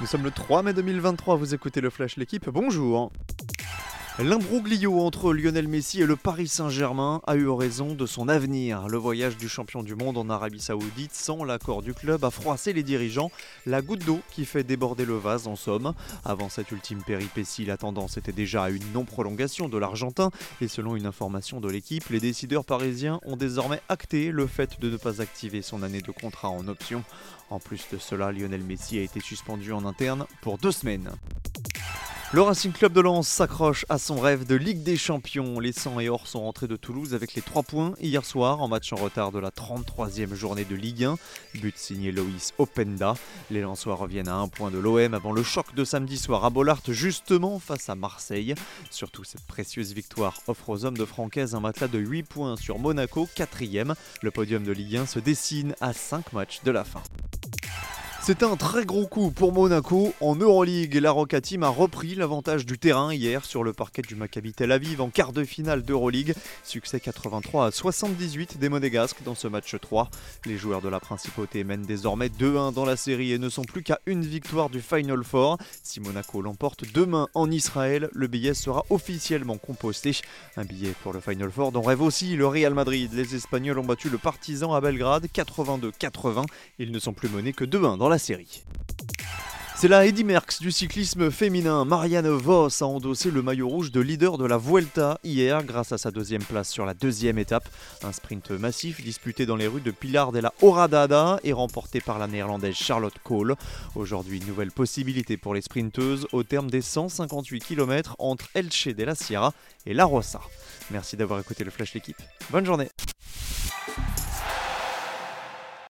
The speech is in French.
Nous sommes le 3 mai 2023, vous écoutez le Flash L'équipe, bonjour L'imbroglio entre Lionel Messi et le Paris Saint-Germain a eu raison de son avenir. Le voyage du champion du monde en Arabie Saoudite sans l'accord du club a froissé les dirigeants, la goutte d'eau qui fait déborder le vase en somme. Avant cette ultime péripétie, la tendance était déjà à une non-prolongation de l'Argentin et selon une information de l'équipe, les décideurs parisiens ont désormais acté le fait de ne pas activer son année de contrat en option. En plus de cela, Lionel Messi a été suspendu en interne pour deux semaines. Le Racing Club de Lens s'accroche à son rêve de Ligue des Champions. Les 100 et Or sont rentrés de Toulouse avec les 3 points hier soir en match en retard de la 33e journée de Ligue 1. But signé Loïs Openda. Les Lensois reviennent à un point de l'OM avant le choc de samedi soir à Bollard justement face à Marseille. Surtout cette précieuse victoire offre aux hommes de Francaise un matelas de 8 points sur Monaco, 4 Le podium de Ligue 1 se dessine à 5 matchs de la fin. C'est un très gros coup pour Monaco en Euroleague. La Roca Team a repris l'avantage du terrain hier sur le parquet du Maccabi Tel Aviv en quart de finale d'Euroleague. Succès 83 à 78 des Monégasques dans ce match 3. Les joueurs de la Principauté mènent désormais 2-1 dans la série et ne sont plus qu'à une victoire du Final Four. Si Monaco l'emporte demain en Israël, le billet sera officiellement composté. Un billet pour le Final Four dont rêve aussi le Real Madrid. Les Espagnols ont battu le Partizan à Belgrade 82-80. Ils ne sont plus menés que 2-1 dans la série. C'est la Eddy Merckx du cyclisme féminin. Marianne Vos a endossé le maillot rouge de leader de la Vuelta hier grâce à sa deuxième place sur la deuxième étape. Un sprint massif disputé dans les rues de Pilar de la Horadada et remporté par la néerlandaise Charlotte Cole. Aujourd'hui, nouvelle possibilité pour les sprinteuses au terme des 158 km entre Elche de la Sierra et La Rosa. Merci d'avoir écouté le Flash l'équipe. Bonne journée